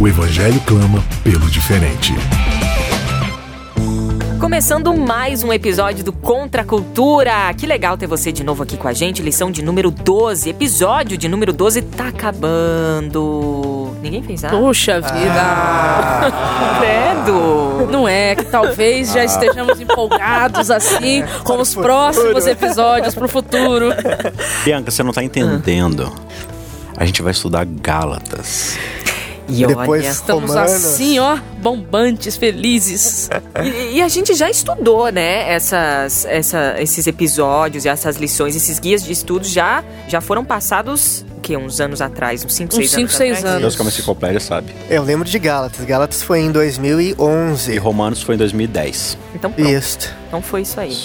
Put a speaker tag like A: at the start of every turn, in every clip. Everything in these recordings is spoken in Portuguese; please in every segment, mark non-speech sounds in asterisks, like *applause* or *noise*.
A: O evangelho clama pelo diferente.
B: Começando mais um episódio do Contra a Cultura. Que legal ter você de novo aqui com a gente. Lição de número 12. Episódio de número 12 tá acabando. Ninguém fez nada.
C: Puxa vida!
B: Ah. *laughs* Credo!
C: Não é que talvez já estejamos empolgados assim com os próximos episódios pro futuro.
D: Bianca, você não tá entendendo. A gente vai estudar Gálatas.
B: E
E: Depois
B: olha,
C: Estamos
E: Romanos.
C: assim, ó, bombantes, felizes. *laughs*
B: E, e a gente já estudou, né? Essas, essa, esses episódios e essas lições, esses guias de estudos já, já foram passados, o quê? Uns anos atrás? Uns 5, 6
C: Uns
B: anos
C: cinco, seis
B: atrás?
C: anos.
D: Deus que é uma enciclopédia sabe.
E: Eu lembro de Gálatas. Gálatas foi em 2011.
D: E Romanos foi em 2010.
B: Então pronto.
E: Isso.
B: Então foi isso aí.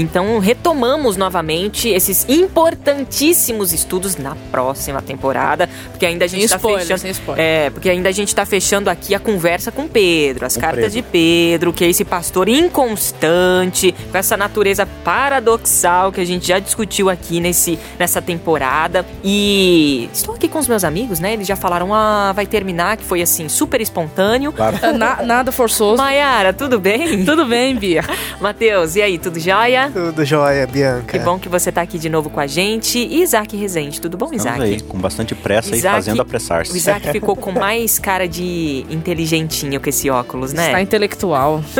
B: Então retomamos novamente esses importantíssimos estudos na próxima temporada, porque ainda a gente
C: Sem
B: tá
C: spoiler,
B: fechando.
C: sem spoiler.
B: É, porque ainda a gente tá fechando aqui a conversa com Pedro, as
D: Com
B: cartas
D: Pedro.
B: de Pedro, que é esse pastor inconstante, com essa natureza paradoxal que a gente já discutiu aqui nesse, nessa temporada. E estou aqui com os meus amigos, né? Eles já falaram, ah, vai terminar, que foi assim, super espontâneo.
D: Claro.
C: Na- nada forçoso.
B: Maiara, tudo bem?
C: Tudo bem, Bia? *laughs*
B: Matheus, e aí, tudo jóia?
E: Tudo jóia, Bianca.
B: Que bom que você tá aqui de novo com a gente. E Isaac Rezende, tudo bom, Isaac?
D: aí, com bastante pressa
B: Isaac-
D: e fazendo
B: O
D: apressar-se.
B: Isaac ficou com mais cara de inteligentinho com esse óculos, né?
C: Está intelectual. *laughs*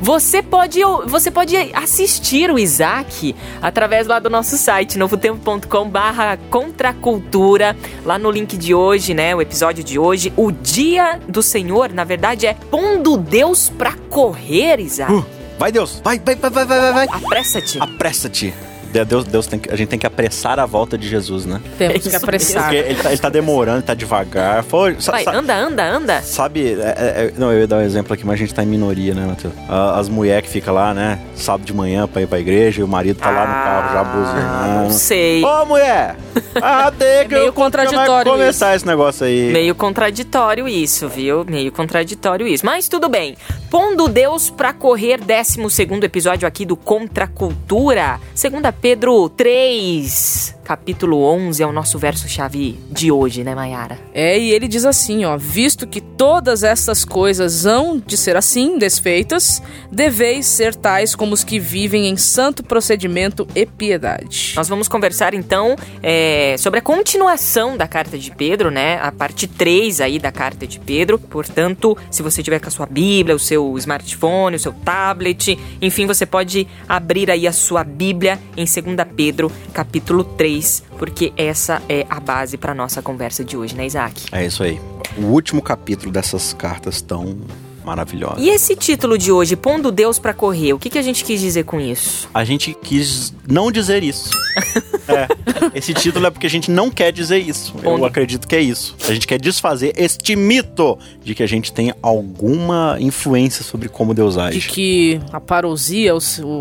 B: Você pode, você pode assistir o Isaac através lá do nosso site, novotempo.com barra contracultura. Lá no link de hoje, né, o episódio de hoje, o dia do Senhor, na verdade, é pondo Deus pra correr, Isaac.
D: Uh, vai, Deus! Vai, vai, vai, vai, vai, vai, vai!
B: Apressa-te.
D: Apressa-te! De- Deus, Deus tem que- a gente tem que apressar a volta de Jesus, né?
C: Temos
B: Isso
C: que apressar.
D: Porque ele tá, ele tá demorando, tá devagar. Foi, sa-
B: Vai,
D: sa-
B: anda, anda, anda.
D: Sabe, é- é- é- não, eu ia dar um exemplo aqui, mas a gente tá em minoria, né, Matheus? As mulheres que ficam lá, né, sábado de manhã pra ir pra igreja e o marido tá lá no carro já
B: Ah, Não
D: buzinando.
B: sei.
D: Ô, mulher! Ah, *laughs* tem que
C: É meio
D: eu-
C: contraditório
D: vai começar esse negócio aí.
B: Meio contraditório isso, viu? Meio contraditório isso. Mas tudo bem. Pondo Deus pra correr, 12 episódio aqui do Contra a Cultura. 2 Pedro 3, capítulo 11 é o nosso verso-chave de hoje, né, Mayara?
C: É, e ele diz assim, ó: Visto que todas essas coisas hão de ser assim, desfeitas, deveis ser tais como os que vivem em santo procedimento e piedade.
B: Nós vamos conversar então é, sobre a continuação da carta de Pedro, né? A parte 3 aí da carta de Pedro. Portanto, se você tiver com a sua Bíblia, o seu smartphone, o seu tablet, enfim, você pode abrir aí a sua Bíblia em 2 Pedro, capítulo 3, porque essa é a base para nossa conversa de hoje, né, Isaac?
D: É isso aí. O último capítulo dessas cartas tão maravilhosas.
B: E esse título de hoje, Pondo Deus para correr, o que, que a gente quis dizer com isso?
D: A gente quis não dizer isso. *laughs* é. Esse título é porque a gente não quer dizer isso. Eu acredito que é isso. A gente quer desfazer este mito de que a gente tem alguma influência sobre como Deus
C: De
D: age.
C: que a parousia, o,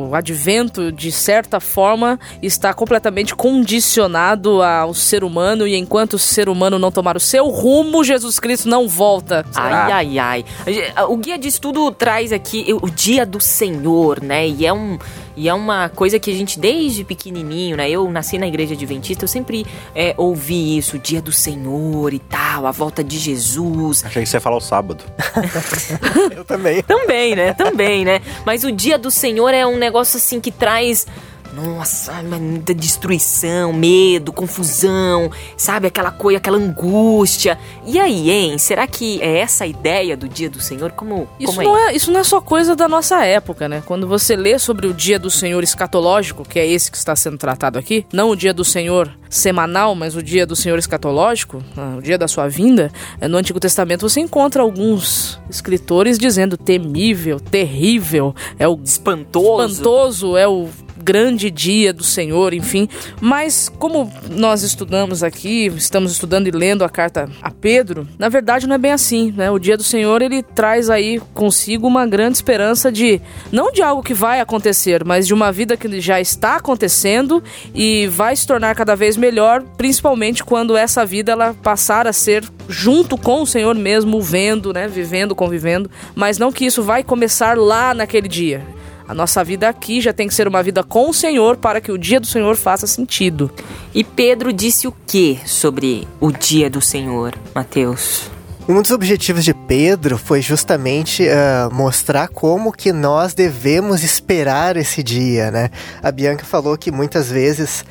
C: o advento, de certa forma, está completamente condicionado ao ser humano, e enquanto o ser humano não tomar o seu rumo, Jesus Cristo não volta. Será?
B: Ai, ai, ai. O guia de estudo traz aqui o dia do Senhor, né? E é, um, e é uma coisa que a gente, desde pequenininho, né? Eu nasci na igreja adventista, eu sempre é, ouvi isso, o dia do Senhor e tal, a volta de Jesus.
D: Achei que você ia falar o sábado. *laughs*
E: Eu também.
B: Também, né? Também, né? Mas o dia do Senhor é um negócio assim que traz. Nossa, muita destruição, medo, confusão, sabe? Aquela coisa, aquela angústia. E aí, hein? Será que é essa a ideia do dia do Senhor? Como,
C: Isso
B: como é?
C: não, é, isso não é só coisa da nossa época, né? Quando você lê sobre o dia do Senhor escatológico, que é esse que está sendo tratado aqui, não o dia do Senhor semanal, mas o dia do Senhor escatológico, ah, o dia da sua vinda, eh, no Antigo Testamento você encontra alguns escritores dizendo temível, terrível, é o
B: espantoso.
C: espantoso, é o grande dia do Senhor, enfim. Mas como nós estudamos aqui, estamos estudando e lendo a carta a Pedro, na verdade não é bem assim, né? O dia do Senhor ele traz aí consigo uma grande esperança de não de algo que vai acontecer, mas de uma vida que já está acontecendo e vai se tornar cada vez melhor, principalmente quando essa vida ela passar a ser junto com o Senhor mesmo, vendo, né, vivendo, convivendo, mas não que isso vai começar lá naquele dia. A nossa vida aqui já tem que ser uma vida com o Senhor para que o dia do Senhor faça sentido.
B: E Pedro disse o que sobre o dia do Senhor, Mateus?
E: Um dos objetivos de Pedro foi justamente uh, mostrar como que nós devemos esperar esse dia, né? A Bianca falou que muitas vezes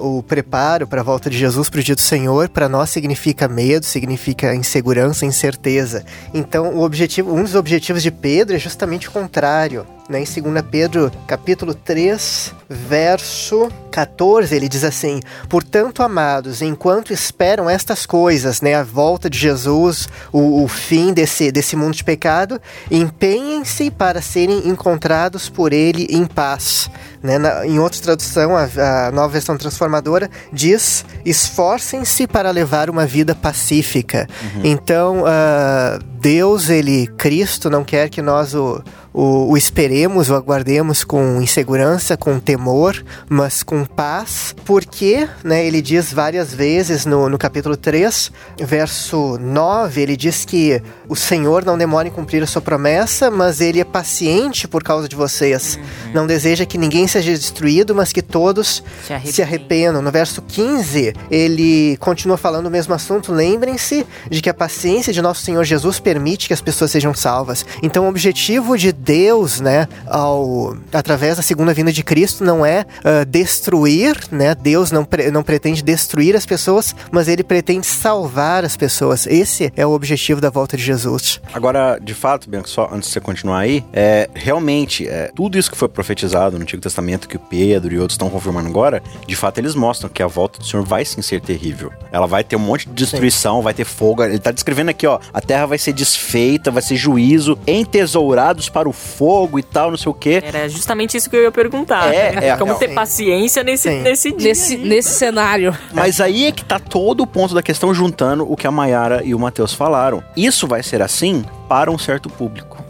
E: uh, o preparo para a volta de Jesus para o dia do Senhor para nós significa medo, significa insegurança, incerteza. Então, o objetivo, um dos objetivos de Pedro é justamente o contrário. Né? Em 2 Pedro, capítulo 3, verso 14, ele diz assim: Portanto, amados, enquanto esperam estas coisas, né, a volta de Jesus, o, o fim desse, desse mundo de pecado, empenhem-se para serem encontrados por ele em paz. Né? Na, em outra tradução, a, a, nova versão transformadora diz: esforcem-se para levar uma vida pacífica. Uhum. Então, uh, Deus, ele, Cristo, não quer que nós o, o, o, esperemos, o aguardemos com insegurança, com temor, mas com paz, porque, né, ele diz várias vezes no, no capítulo 3, verso 9, ele diz que o Senhor não demora em cumprir a sua promessa, mas ele é paciente por causa de vocês. Uhum. Não deseja que ninguém seja destruído, mas que todos se, se arrependam. No verso 15, ele continua falando o mesmo assunto. Lembrem-se de que a paciência de nosso Senhor Jesus permite que as pessoas sejam salvas. Então, o objetivo de Deus, né, ao, através da segunda vinda de Cristo, não é uh, destruir, né? Deus não, pre, não pretende destruir as pessoas, mas ele pretende salvar as pessoas. Esse é o objetivo da volta de Jesus.
D: Agora, de fato, Bianca, só antes de você continuar aí, é, realmente, é, tudo isso que foi profetizado no Antigo Testamento Que o Pedro e outros estão confirmando agora, de fato eles mostram que a volta do Senhor vai sim ser terrível. Ela vai ter um monte de destruição, sim. vai ter fogo. Ele tá descrevendo aqui, ó, a terra vai ser desfeita, vai ser juízo, entesourados para o fogo e tal, não sei o quê.
B: Era justamente isso que eu ia perguntar. É, é *laughs* Como é, ter sim. paciência nesse, nesse dia.
C: Nesse, nesse cenário.
D: Mas aí é que tá todo o ponto da questão juntando o que a Mayara e o Matheus falaram. Isso vai ser assim para um certo público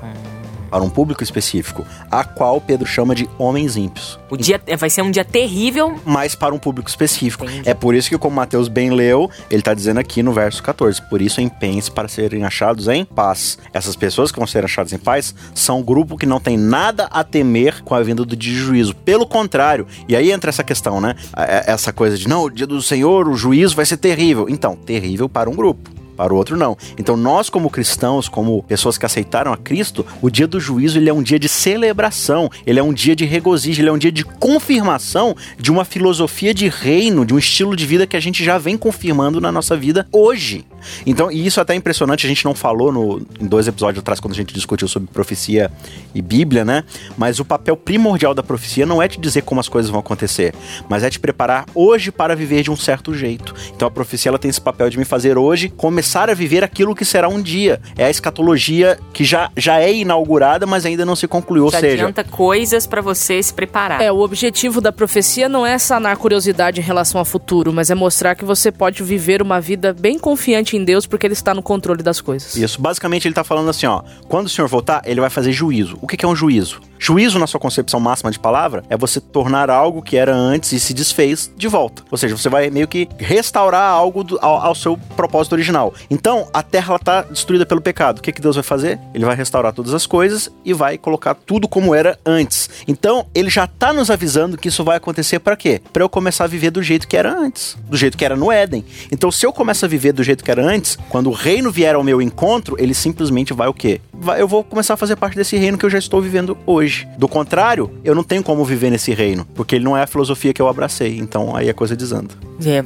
D: para um público específico, a qual Pedro chama de homens ímpios.
B: O dia vai ser um dia terrível,
D: mas para um público específico. Entendi. É por isso que, como Mateus bem leu, ele está dizendo aqui no verso 14: Por isso empenhe-se para serem achados em paz. Essas pessoas que vão ser achadas em paz são um grupo que não tem nada a temer com a vinda do dia de juízo. Pelo contrário, e aí entra essa questão, né? É, essa coisa de não, o dia do Senhor, o juízo vai ser terrível. Então, terrível para um grupo para o outro não. Então nós como cristãos, como pessoas que aceitaram a Cristo, o dia do juízo ele é um dia de celebração, ele é um dia de regozijo, ele é um dia de confirmação de uma filosofia de reino, de um estilo de vida que a gente já vem confirmando na nossa vida hoje. Então, e isso é até impressionante, a gente não falou no, em dois episódios atrás, quando a gente discutiu sobre profecia e Bíblia, né? Mas o papel primordial da profecia não é te dizer como as coisas vão acontecer, mas é te preparar hoje para viver de um certo jeito. Então a profecia ela tem esse papel de me fazer hoje começar a viver aquilo que será um dia. É a escatologia que já, já é inaugurada, mas ainda não se concluiu.
B: Já
D: ou seja,
B: adianta coisas para você se preparar.
C: É, o objetivo da profecia não é sanar curiosidade em relação ao futuro, mas é mostrar que você pode viver uma vida bem confiante em Deus porque ele está no controle das coisas.
D: Isso, basicamente ele está falando assim, ó, quando o Senhor voltar, ele vai fazer juízo. O que é um juízo? Juízo, na sua concepção máxima de palavra, é você tornar algo que era antes e se desfez de volta. Ou seja, você vai meio que restaurar algo do, ao, ao, seu propósito original. Então, a terra está destruída pelo pecado. O que, que Deus vai fazer? Ele vai restaurar todas as coisas e vai colocar tudo como era antes. Então, ele já está nos avisando que isso vai acontecer para quê? Para eu começar a viver do jeito que era antes, do jeito que era no Éden. Então, se eu começo a viver do jeito que era antes, quando o reino vier ao meu encontro, ele simplesmente vai o quê? Vai, eu vou começar a fazer parte desse reino que eu já estou vivendo hoje hoje. Do contrário, eu não tenho como viver nesse reino, porque ele não é a filosofia que eu abracei. Então aí a coisa desanda.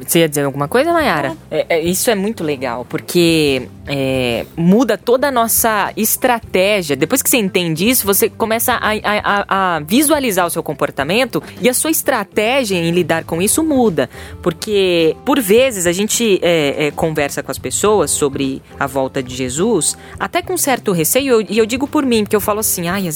B: Você ia dizer alguma coisa, Mayara? É, é, isso é muito legal, porque é, muda toda a nossa estratégia. Depois que você entende isso, você começa a, a, a, visualizar o seu comportamento e a sua estratégia em lidar com isso muda. Porque, por vezes, a gente é, é, conversa com as pessoas sobre a volta de Jesus, até com certo receio, e eu, eu, digo por mim, porque eu falo assim, ai,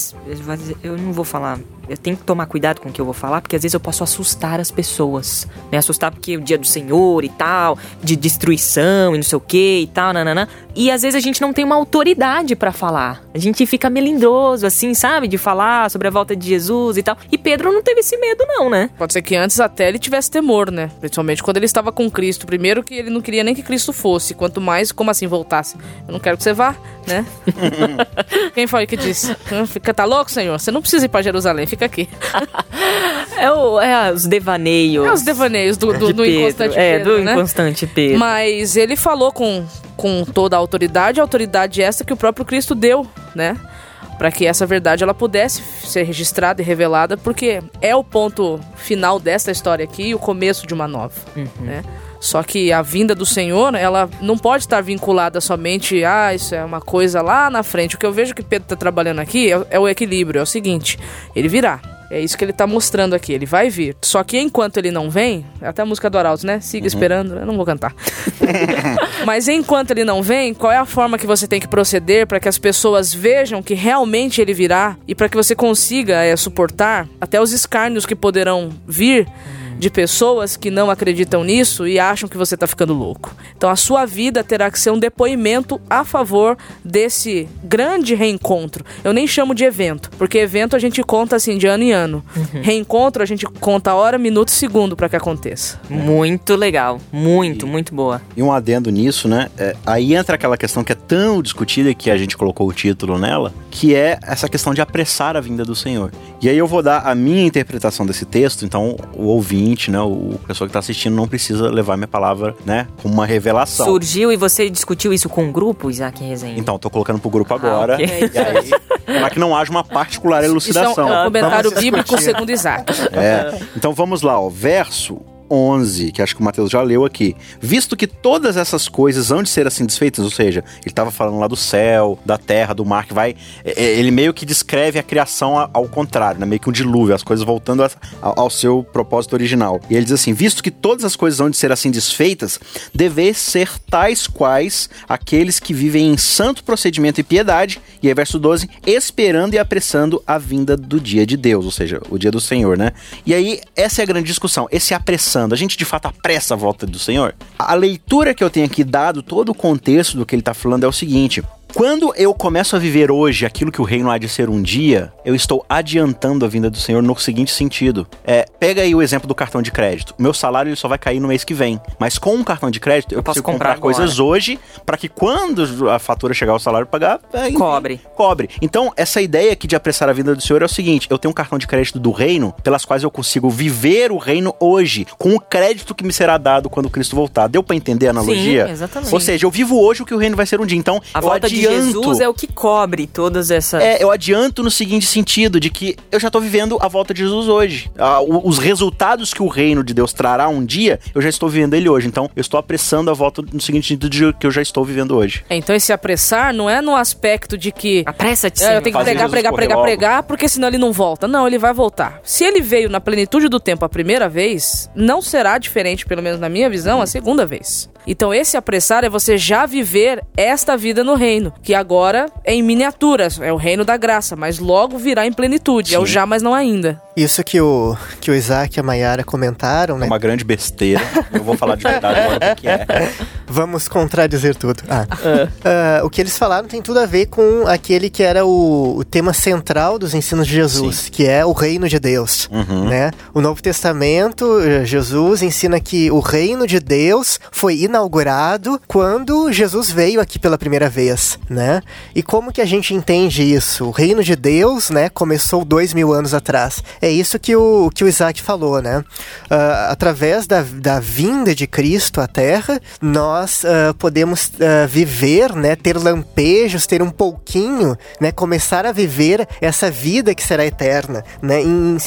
B: eu não vou falar eu tenho que tomar cuidado com o que eu vou falar, porque às vezes eu posso assustar as pessoas. Me assustar porque o dia do Senhor e tal, de destruição e não sei o que e tal, nananã. E às vezes a gente não tem uma autoridade para falar. A gente fica melindroso, assim, sabe? De falar sobre a volta de Jesus e tal. E Pedro não teve esse medo, não, né?
C: Pode ser que antes até ele tivesse temor, né? Principalmente quando ele estava com Cristo. Primeiro que ele não queria nem que Cristo fosse. Quanto mais, como assim voltasse? Eu não quero que você vá, né? *laughs* Quem foi que disse? Fica, tá louco, senhor? Você não precisa ir para Jerusalém, fica aqui. *laughs*
B: é, o, é os devaneios.
C: É os devaneios do, do, do inconstante
B: é,
C: Pedro.
B: É, do
C: né?
B: inconstante Pedro.
C: Mas ele falou com, com toda a autoridade, a autoridade essa que o próprio Cristo deu, né? Para que essa verdade ela pudesse ser registrada e revelada, porque é o ponto final dessa história aqui e o começo de uma nova, uhum. né? Só que a vinda do Senhor, ela não pode estar vinculada somente a ah, isso é uma coisa lá na frente. O que eu vejo que Pedro está trabalhando aqui é, é o equilíbrio, é o seguinte: ele virá. É isso que ele tá mostrando aqui, ele vai vir. Só que enquanto ele não vem, até a música do Arauto, né? Siga uhum. esperando, eu não vou cantar. *laughs* Mas enquanto ele não vem, qual é a forma que você tem que proceder para que as pessoas vejam que realmente ele virá e para que você consiga é, suportar até os escárnios que poderão vir? De pessoas que não acreditam nisso e acham que você está ficando louco. Então a sua vida terá que ser um depoimento a favor desse grande reencontro. Eu nem chamo de evento, porque evento a gente conta assim de ano em ano. Uhum. Reencontro a gente conta hora, minuto e segundo para que aconteça.
B: Muito legal, muito, e, muito boa.
D: E um adendo nisso, né? É, aí entra aquela questão que é tão discutida que a gente colocou o título nela, que é essa questão de apressar a vinda do Senhor. E aí eu vou dar a minha interpretação desse texto, então o ouvinte ouvinte, né, o pessoa que está assistindo não precisa levar minha palavra, né, como uma revelação.
B: Surgiu e você discutiu isso com o grupo, Isaac Rezende?
D: Então, tô colocando pro grupo agora. Ah, okay. *laughs* E aí, para que não haja uma particular elucidação. Isso
C: é um, é um comentário bíblico segundo Isaac.
D: É. Então vamos lá, ó. Verso 11, que acho que o Mateus já leu aqui. Visto que todas essas coisas vão de ser assim desfeitas, ou seja, ele estava falando lá do céu, da terra, do mar, que vai. É, é, ele meio que descreve a criação ao contrário, né? Meio que um dilúvio, as coisas voltando ao seu propósito original. E ele diz assim: visto que todas as coisas vão de ser assim desfeitas, deveis ser tais quais aqueles que vivem em santo procedimento e piedade. E aí, verso 12, esperando e apressando a vinda do dia de Deus, ou seja, o dia do Senhor, né? E aí, essa é a grande discussão. Esse apressando a gente de fato apressa a volta do Senhor? A leitura que eu tenho aqui dado, todo o contexto do que ele está falando é o seguinte: quando eu começo a viver hoje aquilo que o reino há de ser um dia, eu estou adiantando a vinda do Senhor no seguinte sentido. É, pega aí o exemplo do cartão de crédito. O meu salário ele só vai cair no mês que vem. Mas com um cartão de crédito, eu, eu posso comprar, comprar coisas hoje para que quando a fatura chegar ao salário pagar,
B: é, cobre.
D: Cobre. Então, essa ideia aqui de apressar a vinda do Senhor é o seguinte: eu tenho um cartão de crédito do reino, pelas quais eu consigo viver o reino hoje, com o crédito que me será dado quando Cristo voltar. Deu para entender a analogia?
B: Sim, exatamente.
D: Ou seja, eu vivo hoje o que o reino vai ser um dia. Então,
B: a volta de Jesus é o que cobre todas essas.
D: É, eu adianto no seguinte sentido, de que eu já tô vivendo a volta de Jesus hoje. Ah, os resultados que o reino de Deus trará um dia, eu já estou vivendo ele hoje. Então, eu estou apressando a volta no seguinte sentido de que eu já estou vivendo hoje.
C: É, então, esse apressar não é no aspecto de que.
B: Apressa-te.
C: É, eu tenho que pregar, pregar, pregar, logo. pregar, porque senão ele não volta. Não, ele vai voltar. Se ele veio na plenitude do tempo a primeira vez, não será diferente, pelo menos na minha visão, a segunda vez. Então, esse apressar é você já viver esta vida no reino, que agora é em miniatura, é o reino da graça, mas logo virá em plenitude, Sim. é o já, mas não ainda.
E: Isso que o, que o Isaac e a Mayara comentaram, né?
D: É uma grande besteira. Eu vou falar de verdade agora o que é. *laughs*
E: Vamos contradizer tudo. Ah. Uh, o que eles falaram tem tudo a ver com aquele que era o, o tema central dos ensinos de Jesus, Sim. que é o reino de Deus. Uhum. Né? O Novo Testamento, eh, Jesus ensina que o reino de Deus foi inaugurado quando Jesus veio aqui pela primeira vez. Né? E como que a gente entende isso? O reino de Deus né, começou dois mil anos atrás. É isso que o, que o Isaac falou, né? Uh, através da, da vinda de Cristo à Terra, nós uh, podemos uh, viver, né? Ter lampejos, ter um pouquinho, né? Começar a viver essa vida que será eterna, né? Em 2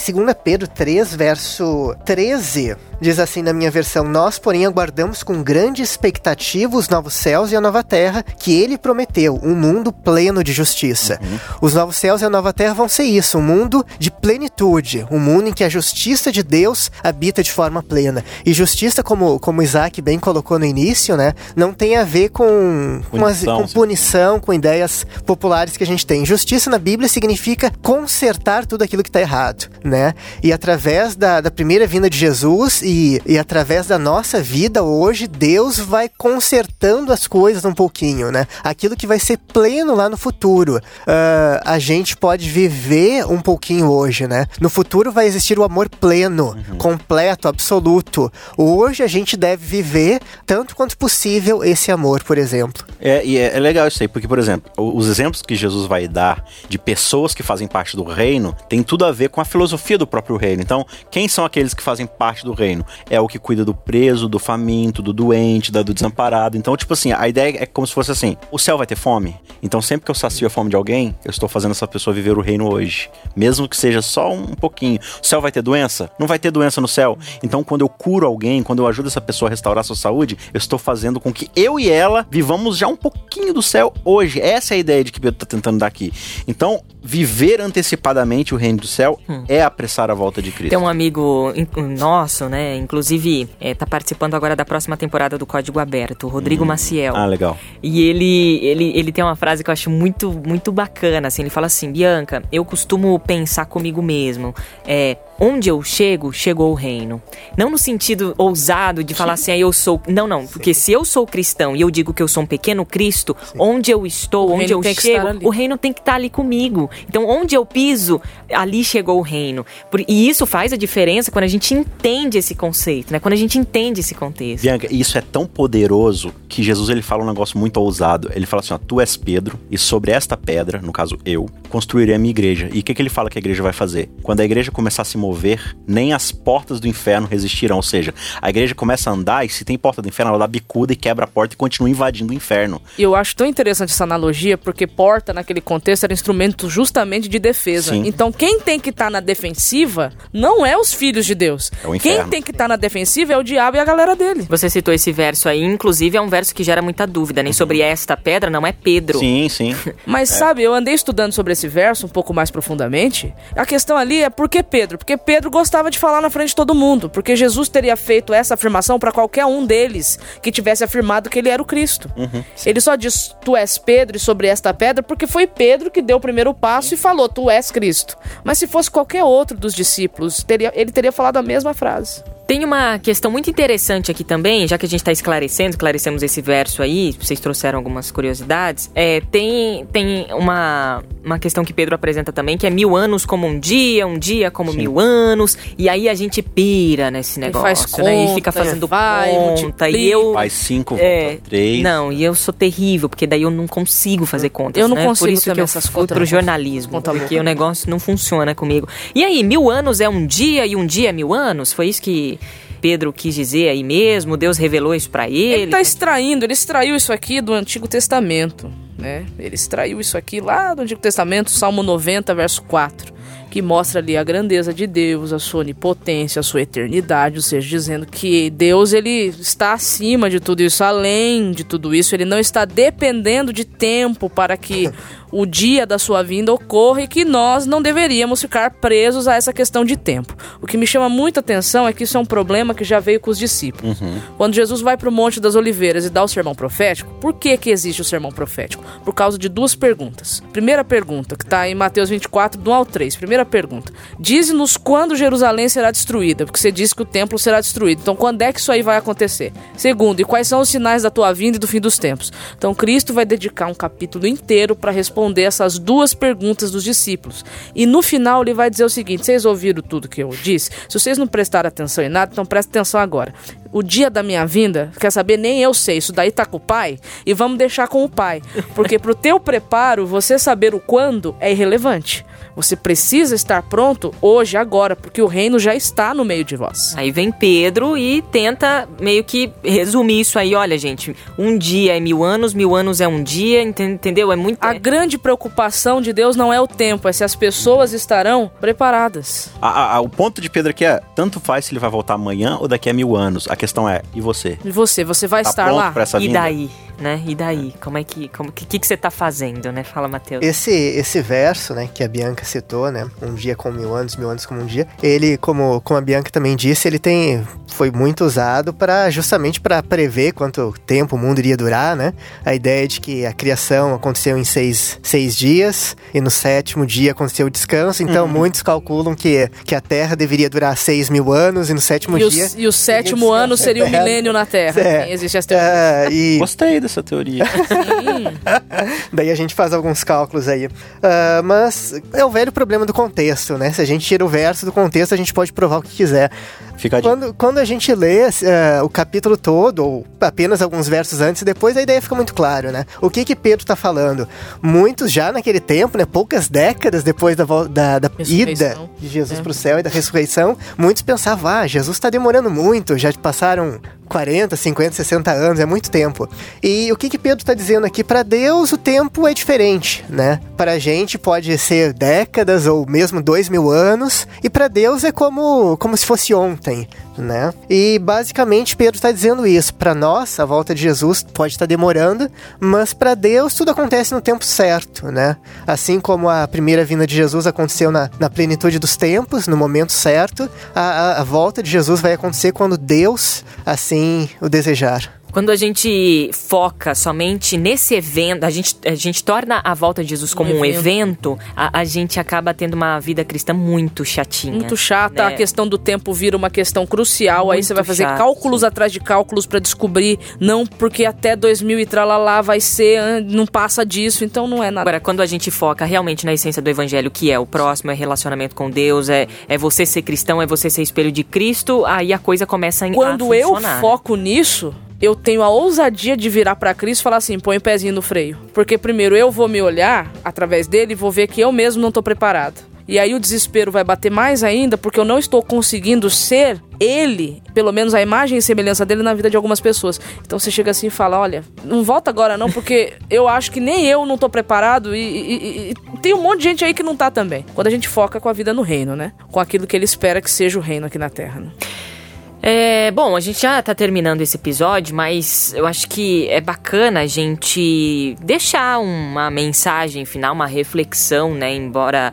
E: Pedro 3, verso 13, Diz assim na minha versão: Nós, porém, aguardamos com grande expectativa os novos céus e a nova terra que ele prometeu, um mundo pleno de justiça. Uhum. Os novos céus e a nova terra vão ser isso, um mundo de plenitude, um mundo em que a justiça justiça de Deus habita de forma plena. E justiça, como, como Isaac bem colocou no início, né, não tem a ver com punição, com, punição, com ideias populares que a gente tem. Justiça na Bíblia significa consertar tudo aquilo que está errado, né? E através da, da primeira vinda de Jesus e, e através da nossa vida hoje, Deus vai consertando as coisas um pouquinho, né? Aquilo que vai ser pleno lá no futuro. Uh, a gente pode viver um pouquinho hoje, né? No futuro vai existir o amor pleno, uhum. completo, absoluto. Hoje a gente deve viver tanto quanto possível esse amor, por exemplo.
D: É, e é, é legal isso aí, porque, por exemplo, os exemplos que Jesus vai dar de pessoas que fazem parte do reino tem tudo a ver com a filosofia do próprio reino. Então, quem são aqueles que fazem parte do reino? É o que cuida do preso, do faminto, do doente, do desamparado. Então, tipo assim, a ideia é como se fosse assim: o céu vai ter fome? Então, sempre que eu sacio a fome de alguém, eu estou fazendo essa pessoa viver o reino hoje. Mesmo que seja só um pouquinho. O céu vai ter doença? Não vai ter doença no céu. Então, quando eu curo alguém, quando eu ajudo essa pessoa a restaurar sua saúde, eu estou fazendo com que eu e ela vivamos já um pouquinho do céu hoje. Essa é a ideia de que Pedro está tentando dar aqui. Então, viver antecipadamente o reino do céu hum. é apressar a volta de Cristo.
B: Tem um amigo nosso, né? Inclusive, é, tá participando agora da próxima temporada do Código Aberto, Rodrigo hum. Maciel.
D: Ah, legal.
B: E ele, ele, ele tem uma frase que eu acho muito, muito bacana, assim. Ele fala assim, Bianca, eu costumo pensar comigo mesmo. É, onde eu chego, chegou o reino. Não no sentido ousado de falar Sim. assim, ah, eu sou. Não, não. Porque se eu sou cristão e eu digo que eu sou um pequeno Cristo, Sim. onde eu estou, o onde eu chego, o reino tem que estar ali comigo. Então, onde eu piso, ali chegou o reino. E isso faz a diferença quando a gente entende esse conceito, né? Quando a gente entende esse contexto.
D: Bianca, isso é tão poderoso que Jesus ele fala um negócio muito ousado. Ele fala assim: ó, tu és Pedro, e sobre esta pedra, no caso eu, construirei a minha igreja. E o que, que ele fala que a igreja vai fazer? Quando a igreja começar a se mover, nem as portas do inferno resistirão. Ou seja, a igreja começa a andar e se tem porta do inferno, ela dá bicuda e quebra a porta e continua invadindo o inferno.
C: E eu acho tão interessante essa analogia, porque porta naquele contexto era instrumento justamente de defesa. Sim. Então quem tem que estar tá na defensiva não é os filhos de Deus. É o inferno. Quem tem que estar tá na defensiva é o diabo e a galera dele.
B: Você citou esse verso aí, inclusive é um verso que gera muita dúvida, nem né? sobre esta pedra, não é Pedro.
D: Sim, sim.
C: Mas é. sabe, eu andei estudando sobre esse verso um pouco mais profundamente. A questão ali é por que Pedro? Porque Pedro gostava de falar na frente de todo mundo, porque Jesus teria feito essa afirmação para qualquer um deles que tivesse afirmado que ele era o Cristo. Uhum, ele só diz: Tu és Pedro e sobre esta pedra, porque foi Pedro que deu o primeiro passo sim. e falou: Tu és Cristo. Mas se fosse qualquer outro dos discípulos, teria, ele teria falado a mesma frase.
B: Tem uma questão muito interessante aqui também, já que a gente está esclarecendo, esclarecemos esse verso aí, vocês trouxeram algumas curiosidades. É, tem tem uma, uma questão que Pedro apresenta também, que é mil anos como um dia, um dia como Sim. mil anos. E aí a gente pira nesse negócio, e faz conta, né? E fica fazendo vai, conta. E eu.
D: Faz cinco, é, volta três.
B: Não, e eu sou terrível, porque daí eu não consigo fazer contas.
C: Eu não
B: né?
C: consigo
B: Por isso que eu essas fui pro jornalismo, porque o negócio não funciona comigo. E aí, mil anos é um dia e um dia é mil anos? Foi isso que Pedro quis dizer aí mesmo? Deus revelou isso para ele?
C: Ele está extraindo, ele extraiu isso aqui do Antigo Testamento, né? Ele extraiu isso aqui lá do Antigo Testamento, Salmo 90, verso 4 que mostra ali a grandeza de Deus, a sua onipotência, a sua eternidade, ou seja, dizendo que Deus ele está acima de tudo isso, além de tudo isso, ele não está dependendo de tempo para que o dia da sua vinda ocorra e que nós não deveríamos ficar presos a essa questão de tempo. O que me chama muita atenção é que isso é um problema que já veio com os discípulos. Uhum. Quando Jesus vai para o Monte das Oliveiras e dá o sermão profético, por que, que existe o sermão profético? Por causa de duas perguntas. Primeira pergunta, que está em Mateus 24, do 1 ao 3. Primeira pergunta: Dize-nos quando Jerusalém será destruída, porque você disse que o templo será destruído. Então, quando é que isso aí vai acontecer? Segundo, e quais são os sinais da tua vinda e do fim dos tempos? Então, Cristo vai dedicar um capítulo inteiro para responder responder essas duas perguntas dos discípulos. E no final ele vai dizer o seguinte: vocês ouviram tudo que eu disse? Se vocês não prestaram atenção em nada, então presta atenção agora. O dia da minha vinda, quer saber? Nem eu sei. Isso daí tá com o pai e vamos deixar com o pai. Porque pro teu preparo, você saber o quando é irrelevante. Você precisa estar pronto hoje, agora, porque o reino já está no meio de vós.
B: Aí vem Pedro e tenta meio que resumir isso aí. Olha, gente, um dia é mil anos, mil anos é um dia, entendeu? É muito.
C: A grande preocupação de Deus não é o tempo, é se as pessoas estarão preparadas.
D: A, a, o ponto de Pedro aqui é: tanto faz se ele vai voltar amanhã ou daqui a mil anos. A questão é: e você?
C: E você? Você vai
D: tá
C: estar lá?
D: Pra essa
B: e
D: vinda?
B: daí? Né? E daí? Como é que. Como que, que você tá fazendo, né? Fala, Matheus.
E: Esse, esse verso, né, que a Bianca citou, né? Um dia como mil anos, mil anos como um dia. Ele, como, como a Bianca também disse, ele tem. Foi muito usado para justamente para prever quanto tempo o mundo iria durar, né? A ideia de que a criação aconteceu em seis, seis dias e no sétimo dia aconteceu o descanso. Então, uhum. muitos calculam que, que a Terra deveria durar seis mil anos e no sétimo
C: e
E: dia.
C: O, e o sétimo ano seria o milênio na Terra. É. Existe essa teoria.
D: Uh, e... Gostei dessa teoria. *laughs*
E: Daí a gente faz alguns cálculos aí. Uh, mas é o velho problema do contexto, né? Se a gente tira o verso do contexto, a gente pode provar o que quiser. Fica quando, quando a gente lê uh, o capítulo todo, ou apenas alguns versos antes e depois, a ideia fica muito claro, né? O que que Pedro está falando? Muitos já naquele tempo, né? Poucas décadas depois da, da, da ida de Jesus é. para o céu e da ressurreição, muitos pensavam, ah, Jesus está demorando muito, já passaram 40, 50, 60 anos, é muito tempo. E o que que Pedro está dizendo aqui? Para Deus o tempo é diferente, né? Para a gente pode ser décadas ou mesmo dois mil anos, e para Deus é como, como se fosse ontem, né? E basicamente Pedro está dizendo isso. Para nós, a volta de Jesus pode estar tá demorando, mas para Deus tudo acontece no tempo certo, né? Assim como a primeira vinda de Jesus aconteceu na, na plenitude dos tempos, no momento certo, a, a, a volta de Jesus vai acontecer quando Deus assim o desejar.
B: Quando a gente foca somente nesse evento, a gente, a gente torna a volta de Jesus como um, um evento, evento a, a, gente acaba tendo uma vida cristã muito chatinha.
C: Muito chata. Né? A questão do tempo vira uma questão crucial. Muito aí você vai fazer chato. cálculos atrás de cálculos para descobrir, não porque até 2000 e tralalá vai ser, não passa disso, então não é nada.
B: Agora, quando a gente foca realmente na essência do evangelho, que é o próximo, é relacionamento com Deus, é, é você ser cristão, é você ser espelho de Cristo, aí a coisa começa a
C: Quando eu foco nisso, eu tenho a ousadia de virar para Cristo e falar assim: põe o pezinho no freio. Porque primeiro eu vou me olhar através dele e vou ver que eu mesmo não tô preparado. E aí o desespero vai bater mais ainda porque eu não estou conseguindo ser ele, pelo menos a imagem e semelhança dele na vida de algumas pessoas. Então você chega assim e fala: olha, não volta agora não, porque eu acho que nem eu não tô preparado e, e, e, tem um monte de gente aí que não tá também. Quando a gente foca com a vida no reino, né? Com aquilo que ele espera que seja o reino aqui na terra. Né?
B: É, bom, a gente já tá terminando esse episódio, mas eu acho que é bacana a gente deixar uma mensagem final, uma reflexão, né? Embora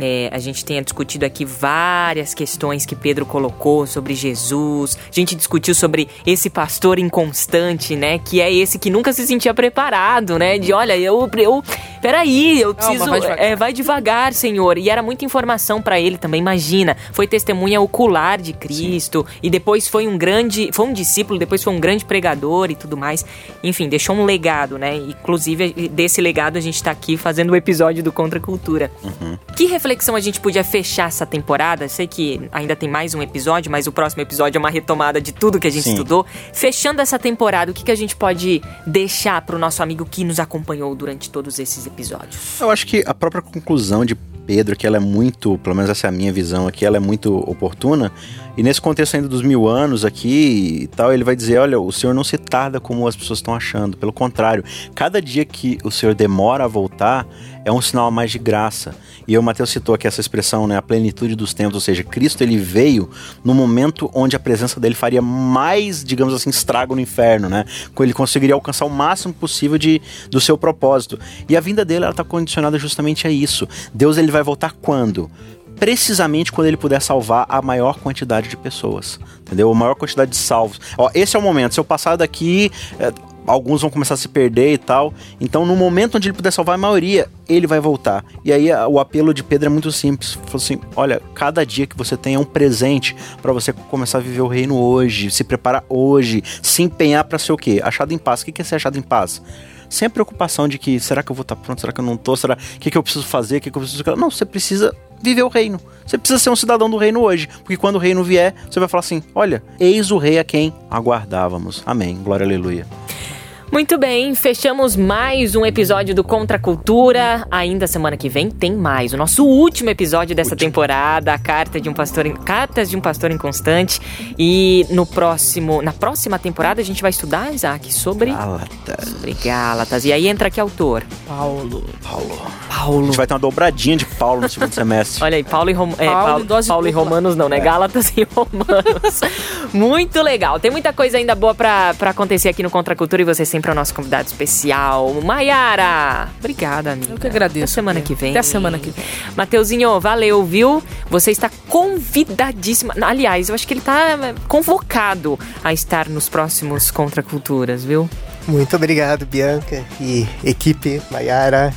B: é, a gente tenha discutido aqui várias questões que Pedro colocou sobre Jesus. A gente discutiu sobre esse pastor inconstante, né? Que é esse que nunca se sentia preparado, né? De olha, eu. eu peraí, eu preciso. Calma, vai, devagar. É, vai devagar, Senhor. E era muita informação para ele também. Imagina, foi testemunha ocular de Cristo. Sim. E depois foi um grande. Foi um discípulo, depois foi um grande pregador e tudo mais. Enfim, deixou um legado, né? Inclusive, desse legado a gente tá aqui fazendo o um episódio do Contra Cultura. Uhum. Que reflexão reflexão a gente podia fechar essa temporada? Sei que ainda tem mais um episódio, mas o próximo episódio é uma retomada de tudo que a gente Sim. estudou. Fechando essa temporada, o que, que a gente pode deixar para o nosso amigo que nos acompanhou durante todos esses episódios?
D: Eu acho que a própria conclusão de Pedro, que ela é muito, pelo menos essa é a minha visão aqui, ela é muito oportuna. E nesse contexto ainda dos mil anos aqui e tal, ele vai dizer: olha, o Senhor não se tarda como as pessoas estão achando. Pelo contrário, cada dia que o Senhor demora a voltar é um sinal a mais de graça. E o Mateus citou aqui essa expressão, né, a plenitude dos tempos, ou seja, Cristo ele veio no momento onde a presença dele faria mais, digamos assim, estrago no inferno, né? Ele conseguiria alcançar o máximo possível de, do seu propósito. E a vinda dele ela está condicionada justamente a isso. Deus ele vai voltar quando? precisamente quando ele puder salvar a maior quantidade de pessoas, entendeu? A maior quantidade de salvos. Ó, esse é o momento. Se eu passar daqui, é, alguns vão começar a se perder e tal. Então, no momento onde ele puder salvar a maioria, ele vai voltar. E aí o apelo de Pedro é muito simples. Falou assim: olha, cada dia que você tem é um presente para você começar a viver o reino hoje, se preparar hoje, se empenhar para ser o quê? Achado em paz. O que é ser achado em paz? Sem a preocupação de que será que eu vou estar tá pronto, será que eu não tô, será o que, que eu preciso fazer, o que, que eu preciso. Não, você precisa viver o reino. Você precisa ser um cidadão do reino hoje, porque quando o reino vier, você vai falar assim: olha, eis o rei a quem aguardávamos. Amém. Glória, aleluia.
B: Muito bem, fechamos mais um episódio do Contra Cultura. Ainda semana que vem tem mais. O nosso último episódio dessa último. temporada, a carta de um pastor, cartas de um pastor inconstante. E no próximo, na próxima temporada a gente vai estudar, Isaac, sobre
D: Gálatas.
B: Sobre Gálatas. E aí entra que autor?
C: Paulo.
D: Paulo. A
B: Paulo.
D: gente vai ter uma dobradinha de Paulo no segundo semestre. *laughs*
B: Olha aí, Paulo e, Rom... é,
C: Paulo
B: Paulo, Paulo e. Romanos não, né? Gálatas e Romanos. *laughs* Muito legal. Tem muita coisa ainda boa pra, pra acontecer aqui no Contra a Cultura e você sempre é o nosso convidado especial. Maiara! Obrigada, amiga.
C: Eu que agradeço.
B: Até semana que vem.
C: Até semana que vem.
B: Mateuzinho, valeu, viu? Você está convidadíssima. Aliás, eu acho que ele tá é, convocado a estar nos próximos Contra Culturas, viu?
E: Muito obrigado, Bianca e equipe, Mayara,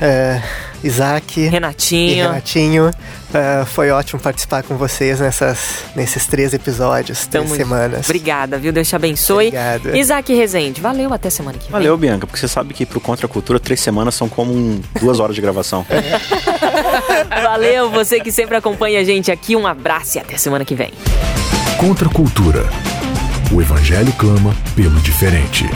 E: eh, Isaac e
B: Renatinho.
E: Renatinho. Eh, foi ótimo participar com vocês nessas, nesses três episódios, três
B: Tamo-
E: semanas.
B: Obrigada, viu? Deus te abençoe.
E: Obrigado.
B: Isaac Rezende, valeu, até semana que vem.
D: Valeu, Bianca, porque você sabe que pro Contra a Cultura, três semanas são como um- duas horas de gravação. *laughs*
B: Valeu, você que sempre acompanha a gente aqui. Um abraço e até semana que vem.
A: Contra a cultura. O evangelho clama pelo diferente.